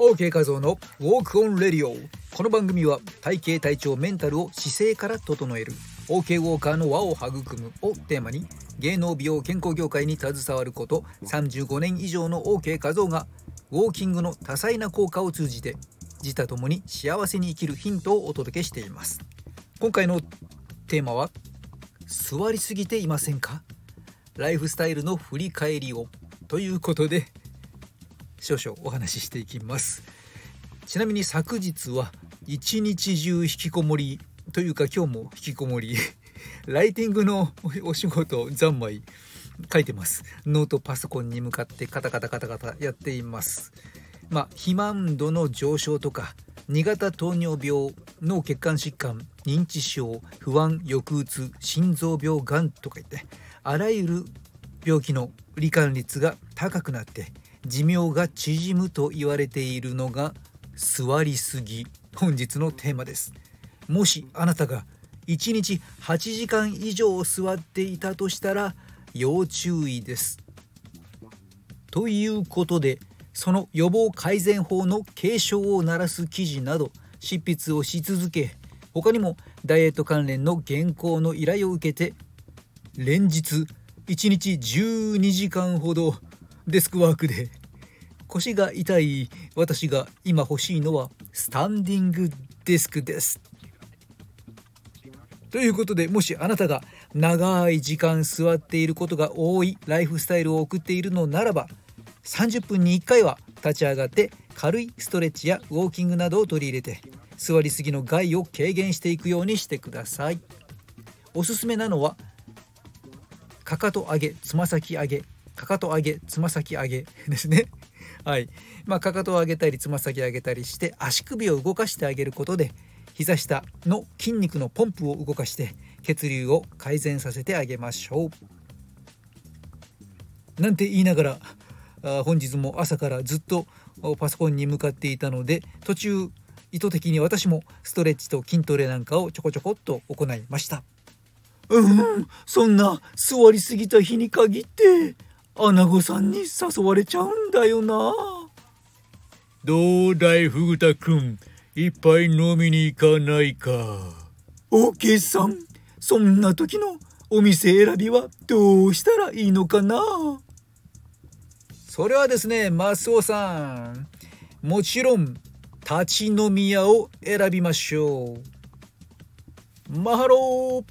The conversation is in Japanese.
OK 画像のウォークオンレディオ。この番組は体型体調メンタルを姿勢から整える。OK ウォーカーの輪を育むをテーマに芸能美容健康業界に携わること35年以上の OK 画像がウォーキングの多彩な効果を通じて自他ともに幸せに生きるヒントをお届けしています。今回のテーマは座りすぎていませんか？ライフスタイルの振り返りを。ということで少々お話ししていきます。ちなみに昨日は一日中引きこもりというか今日も引きこもり ライティングのお仕事三昧書いてます。ノートパソコンに向かってカタカタカタカタやっています。まあ肥満度の上昇とか2型糖尿病脳血管疾患認知症不安抑うつ心臓病がんとか言ってあらゆる病気の罹患率が高くなって寿命が縮むと言われているのが座りすぎ本日のテーマです。もしあなたが1日8時間以上座っていたとしたら要注意です。ということでその予防改善法の警鐘を鳴らす記事など執筆をし続け他にもダイエット関連の原稿の依頼を受けて連日1日12時間ほどデスクワークで。腰が痛い私が今欲しいのはスタンディングデスクです。ということでもしあなたが長い時間座っていることが多いライフスタイルを送っているのならば30分に1回は立ち上がって軽いストレッチやウォーキングなどを取り入れて座りすぎの害を軽減していくようにしてください。おすすめなのはかかと上げつま先上げかかと上げつま先上げ ですね。はい。まあかかとを上げたりつま先上げたりして足首を動かしてあげることで膝下の筋肉のポンプを動かして血流を改善させてあげましょう。なんて言いながらあ本日も朝からずっとパソコンに向かっていたので途中意図的に私もストレッチと筋トレなんかをちょこちょこっと行いました。うんそんな座りすぎた日に限ってアナゴさんに誘われちゃうんだよな。どうだいフグタくん？一杯飲みに行かないか？オーケーさんそんな時のお店選びはどうしたらいいのかな？それはですねマスオさんもちろん立ち飲み屋を選びましょう。マハロー